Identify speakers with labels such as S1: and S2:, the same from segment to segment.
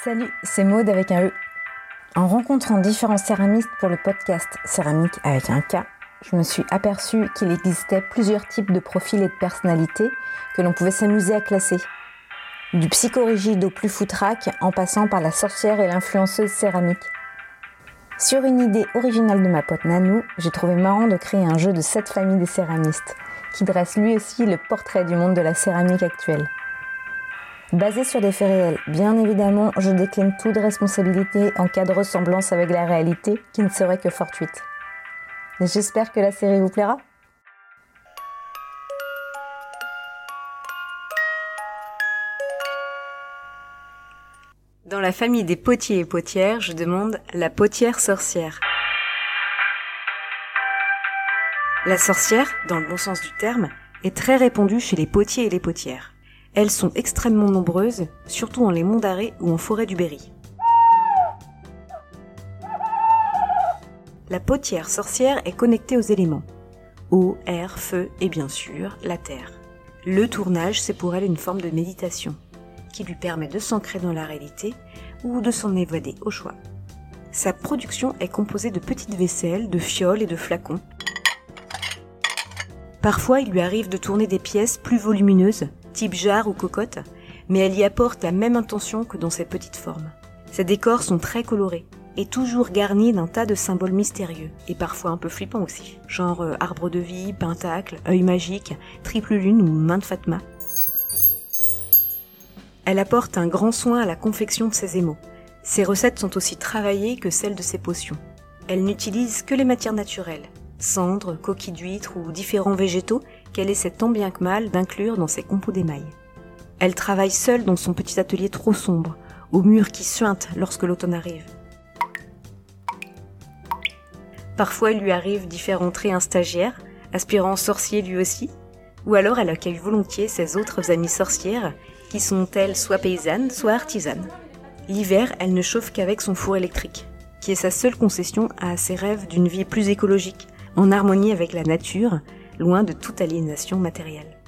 S1: Salut, c'est Maude avec un E. En rencontrant différents céramistes pour le podcast Céramique avec un K, je me suis aperçue qu'il existait plusieurs types de profils et de personnalités que l'on pouvait s'amuser à classer. Du psychorigide au plus foutraque en passant par la sorcière et l'influenceuse céramique. Sur une idée originale de ma pote Nanou, j'ai trouvé marrant de créer un jeu de sept familles des céramistes, qui dresse lui aussi le portrait du monde de la céramique actuelle. Basé sur des faits réels, bien évidemment, je décline toute responsabilité en cas de ressemblance avec la réalité qui ne serait que fortuite. J'espère que la série vous plaira. Dans la famille des potiers et potières, je demande la potière sorcière. La sorcière, dans le bon sens du terme, est très répandue chez les potiers et les potières. Elles sont extrêmement nombreuses, surtout dans les monts d'arrêt ou en forêt du Berry. La potière sorcière est connectée aux éléments. Eau, air, feu et bien sûr la terre. Le tournage, c'est pour elle une forme de méditation qui lui permet de s'ancrer dans la réalité ou de s'en évader au choix. Sa production est composée de petites vaisselles, de fioles et de flacons. Parfois, il lui arrive de tourner des pièces plus volumineuses, type jarre ou cocotte, mais elle y apporte la même intention que dans ses petites formes. Ses décors sont très colorés et toujours garnis d'un tas de symboles mystérieux et parfois un peu flippants aussi, genre euh, arbre de vie, pentacle, œil magique, triple lune ou main de Fatma. Elle apporte un grand soin à la confection de ses émaux. Ses recettes sont aussi travaillées que celles de ses potions. Elle n'utilise que les matières naturelles, cendres, coquilles d'huîtres ou différents végétaux qu'elle essaie tant bien que mal d'inclure dans ses compos d'émail. Elle travaille seule dans son petit atelier trop sombre, aux murs qui suintent lorsque l'automne arrive. Parfois, il lui arrive d'y faire entrer un stagiaire, aspirant sorcier lui aussi, ou alors elle accueille volontiers ses autres amies sorcières qui sont elles soit paysannes, soit artisanes. L'hiver, elle ne chauffe qu'avec son four électrique, qui est sa seule concession à ses rêves d'une vie plus écologique, en harmonie avec la nature, loin de toute aliénation matérielle.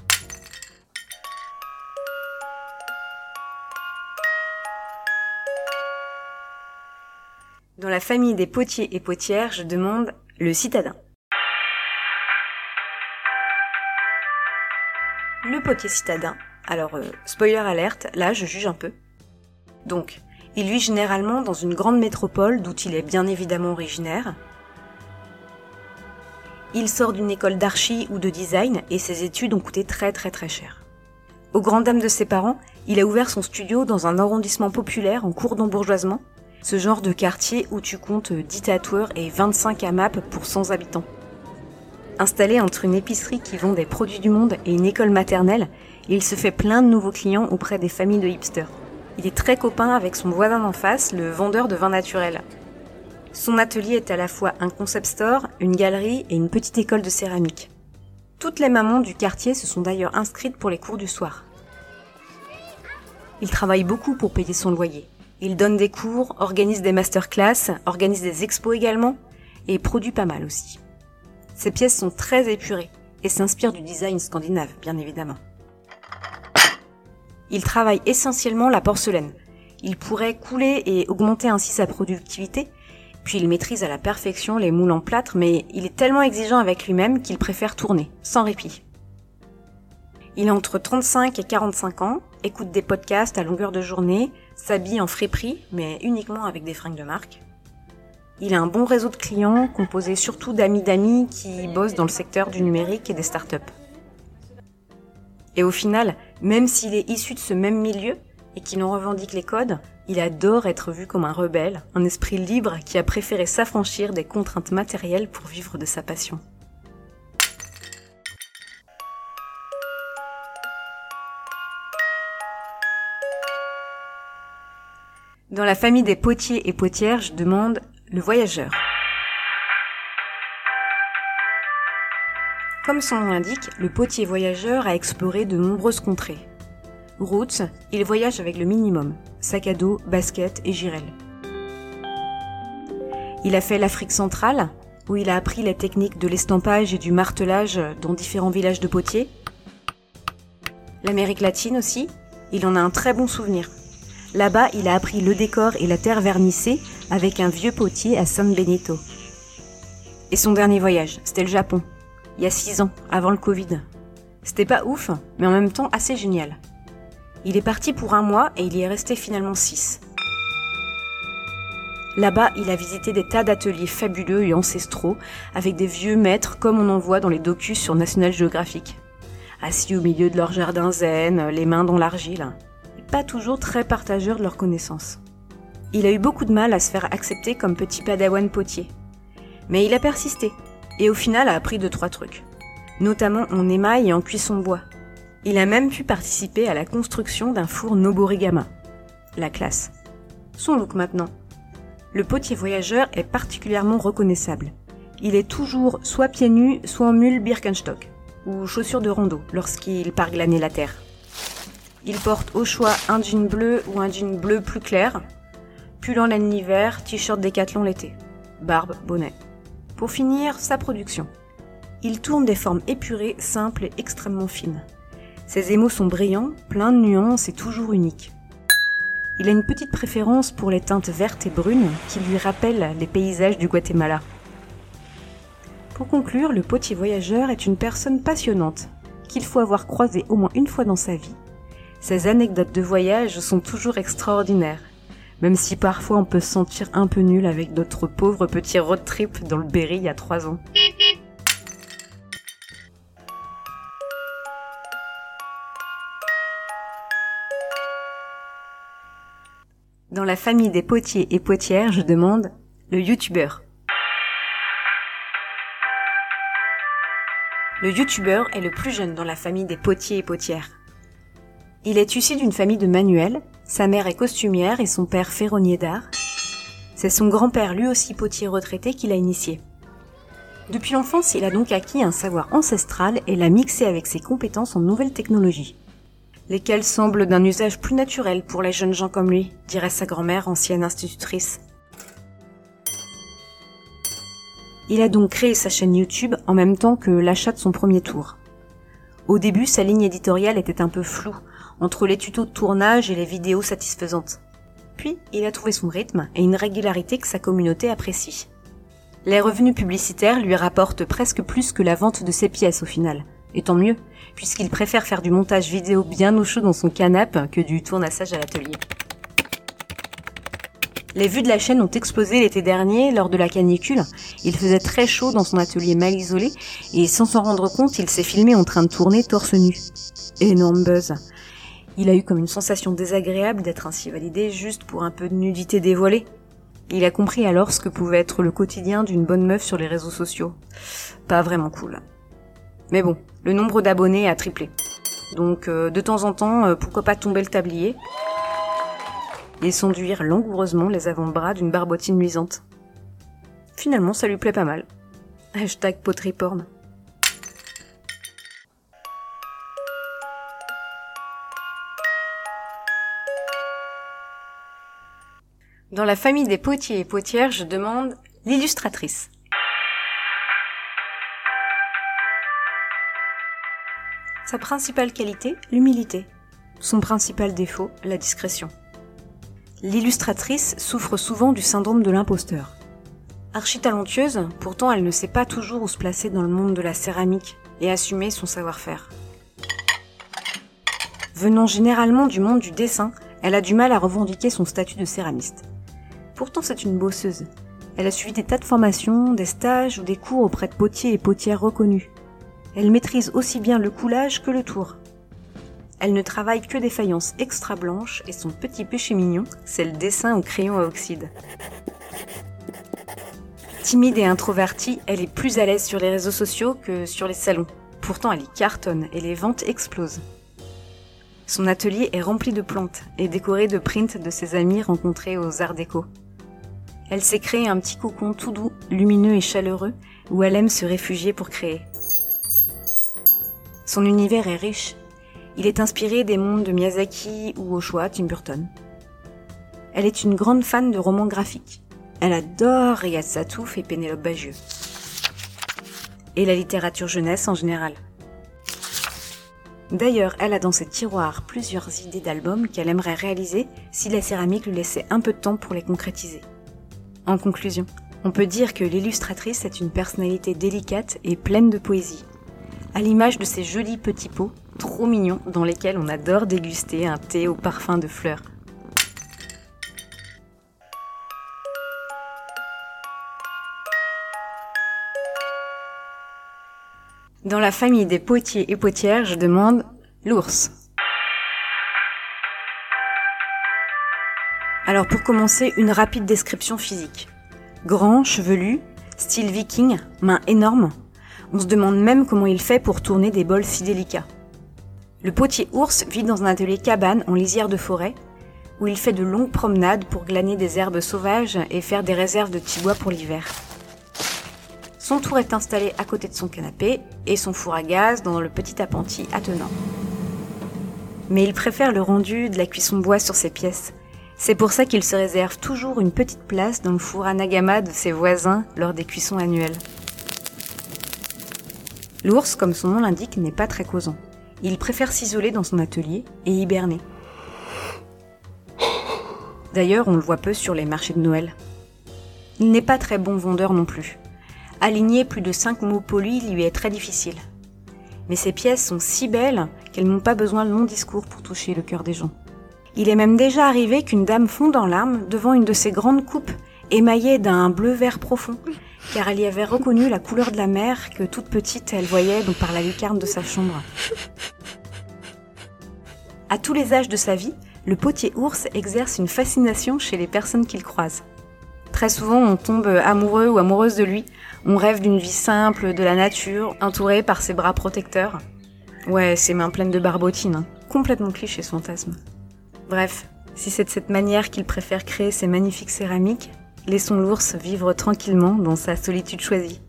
S1: Dans la famille des potiers et potières, je demande le citadin. Le potier citadin alors, euh, spoiler alerte, là je juge un peu. Donc, il vit généralement dans une grande métropole d'où il est bien évidemment originaire. Il sort d'une école d'archi ou de design et ses études ont coûté très très très cher. Aux grandes dames de ses parents, il a ouvert son studio dans un arrondissement populaire en cours d'embourgeoisement, ce genre de quartier où tu comptes 10 tatoueurs et 25 AMAP pour 100 habitants. Installé entre une épicerie qui vend des produits du monde et une école maternelle, il se fait plein de nouveaux clients auprès des familles de hipsters. Il est très copain avec son voisin d'en face, le vendeur de vin naturel. Son atelier est à la fois un concept store, une galerie et une petite école de céramique. Toutes les mamans du quartier se sont d'ailleurs inscrites pour les cours du soir. Il travaille beaucoup pour payer son loyer. Il donne des cours, organise des masterclass, organise des expos également, et produit pas mal aussi. Ses pièces sont très épurées et s'inspirent du design scandinave, bien évidemment. Il travaille essentiellement la porcelaine. Il pourrait couler et augmenter ainsi sa productivité, puis il maîtrise à la perfection les moules en plâtre, mais il est tellement exigeant avec lui-même qu'il préfère tourner, sans répit. Il a entre 35 et 45 ans, écoute des podcasts à longueur de journée, s'habille en friperie, mais uniquement avec des fringues de marque. Il a un bon réseau de clients, composé surtout d'amis d'amis qui bossent dans le secteur du numérique et des startups. Et au final, même s'il est issu de ce même milieu et qu'il en revendique les codes, il adore être vu comme un rebelle, un esprit libre qui a préféré s'affranchir des contraintes matérielles pour vivre de sa passion. Dans la famille des potiers et potières, je demande le voyageur. Comme son nom l'indique, le potier voyageur a exploré de nombreuses contrées. Routes, il voyage avec le minimum, sac à dos, basket et girelle. Il a fait l'Afrique centrale, où il a appris les techniques de l'estampage et du martelage dans différents villages de potiers. L'Amérique latine aussi, il en a un très bon souvenir. Là-bas, il a appris le décor et la terre vernissée avec un vieux potier à San Benito. Et son dernier voyage, c'était le Japon. Il y a six ans, avant le Covid. C'était pas ouf, mais en même temps assez génial. Il est parti pour un mois et il y est resté finalement six. Là-bas, il a visité des tas d'ateliers fabuleux et ancestraux, avec des vieux maîtres comme on en voit dans les docus sur National Geographic. Assis au milieu de leur jardin zen, les mains dans l'argile. Pas toujours très partageurs de leurs connaissances. Il a eu beaucoup de mal à se faire accepter comme petit padawan potier. Mais il a persisté, et au final a appris deux trois trucs. Notamment en émail et en cuisson bois. Il a même pu participer à la construction d'un four Noborigama. La classe. Son look maintenant le potier voyageur est particulièrement reconnaissable. Il est toujours soit pieds nus, soit en mule Birkenstock, ou chaussures de rando lorsqu'il part glaner la terre. Il porte au choix un jean bleu ou un jean bleu plus clair, pull en laine l'hiver, t-shirt décathlon l'été, barbe, bonnet. Pour finir, sa production. Il tourne des formes épurées, simples et extrêmement fines. Ses émaux sont brillants, pleins de nuances et toujours uniques. Il a une petite préférence pour les teintes vertes et brunes qui lui rappellent les paysages du Guatemala. Pour conclure, le potier voyageur est une personne passionnante, qu'il faut avoir croisé au moins une fois dans sa vie. Ses anecdotes de voyage sont toujours extraordinaires, même si parfois on peut se sentir un peu nul avec d'autres pauvres petits road trips dans le Berry il y a trois ans. Dans la famille des potiers et potières, je demande le youtubeur. Le youtubeur est le plus jeune dans la famille des potiers et potières. Il est issu d'une famille de manuels, sa mère est costumière et son père ferronnier d'art. C'est son grand-père lui aussi potier retraité qui l'a initié. Depuis l'enfance, il a donc acquis un savoir ancestral et l'a mixé avec ses compétences en nouvelles technologies lesquels semblent d'un usage plus naturel pour les jeunes gens comme lui, dirait sa grand-mère, ancienne institutrice. Il a donc créé sa chaîne YouTube en même temps que l'achat de son premier tour. Au début, sa ligne éditoriale était un peu floue, entre les tutos de tournage et les vidéos satisfaisantes. Puis, il a trouvé son rythme et une régularité que sa communauté apprécie. Les revenus publicitaires lui rapportent presque plus que la vente de ses pièces au final, et tant mieux, puisqu'il préfère faire du montage vidéo bien au chaud dans son canapé que du tournassage à l'atelier. Les vues de la chaîne ont explosé l'été dernier lors de la canicule. Il faisait très chaud dans son atelier mal isolé et sans s'en rendre compte, il s'est filmé en train de tourner torse nu. Énorme buzz. Il a eu comme une sensation désagréable d'être ainsi validé juste pour un peu de nudité dévoilée. Il a compris alors ce que pouvait être le quotidien d'une bonne meuf sur les réseaux sociaux. Pas vraiment cool. Mais bon, le nombre d'abonnés a triplé. Donc euh, de temps en temps, euh, pourquoi pas tomber le tablier et s'enduire langoureusement les avant-bras d'une barbotine luisante. Finalement, ça lui plaît pas mal. Hashtag poterie porn. Dans la famille des potiers et potières, je demande l'illustratrice. Sa principale qualité, l'humilité. Son principal défaut, la discrétion. L'illustratrice souffre souvent du syndrome de l'imposteur. Archi-talentueuse, pourtant elle ne sait pas toujours où se placer dans le monde de la céramique et assumer son savoir-faire. Venant généralement du monde du dessin, elle a du mal à revendiquer son statut de céramiste. Pourtant c'est une bosseuse. Elle a suivi des tas de formations, des stages ou des cours auprès de potiers et potières reconnus. Elle maîtrise aussi bien le coulage que le tour. Elle ne travaille que des faïences extra blanches et son petit péché mignon, c'est le dessin au crayon à oxyde. Timide et introvertie, elle est plus à l'aise sur les réseaux sociaux que sur les salons. Pourtant, elle y cartonne et les ventes explosent. Son atelier est rempli de plantes et décoré de prints de ses amis rencontrés aux Arts Déco. Elle s'est créé un petit cocon tout doux, lumineux et chaleureux où elle aime se réfugier pour créer. Son univers est riche. Il est inspiré des mondes de Miyazaki ou choix Tim Burton. Elle est une grande fan de romans graphiques. Elle adore Riyad Satouf et Pénélope Bagieux. Et la littérature jeunesse en général. D'ailleurs, elle a dans ses tiroirs plusieurs idées d'albums qu'elle aimerait réaliser si la céramique lui laissait un peu de temps pour les concrétiser. En conclusion, on peut dire que l'illustratrice est une personnalité délicate et pleine de poésie, à l'image de ces jolis petits pots, trop mignons, dans lesquels on adore déguster un thé au parfum de fleurs. Dans la famille des potiers et potières, je demande l'ours. Alors pour commencer, une rapide description physique. Grand, chevelu, style viking, main énorme. On se demande même comment il fait pour tourner des bols si délicats. Le potier ours vit dans un atelier cabane en lisière de forêt, où il fait de longues promenades pour glaner des herbes sauvages et faire des réserves de petits bois pour l'hiver. Son tour est installé à côté de son canapé et son four à gaz dans le petit appentis attenant. Mais il préfère le rendu de la cuisson bois sur ses pièces. C'est pour ça qu'il se réserve toujours une petite place dans le four à nagama de ses voisins lors des cuissons annuelles. L'ours, comme son nom l'indique, n'est pas très causant. Il préfère s'isoler dans son atelier et hiberner. D'ailleurs, on le voit peu sur les marchés de Noël. Il n'est pas très bon vendeur non plus. Aligner plus de 5 mots polis lui est très difficile. Mais ses pièces sont si belles qu'elles n'ont pas besoin de long discours pour toucher le cœur des gens. Il est même déjà arrivé qu'une dame fonde en larmes devant une de ses grandes coupes émaillées d'un bleu-vert profond, car elle y avait reconnu la couleur de la mer que toute petite elle voyait par la lucarne de sa chambre. À tous les âges de sa vie, le potier ours exerce une fascination chez les personnes qu'il croise. Très souvent, on tombe amoureux ou amoureuse de lui on rêve d'une vie simple, de la nature, entourée par ses bras protecteurs. Ouais, ses mains pleines de barbotines. Hein. Complètement cliché ce fantasme. Bref, si c'est de cette manière qu'il préfère créer ces magnifiques céramiques, laissons l'ours vivre tranquillement dans sa solitude choisie.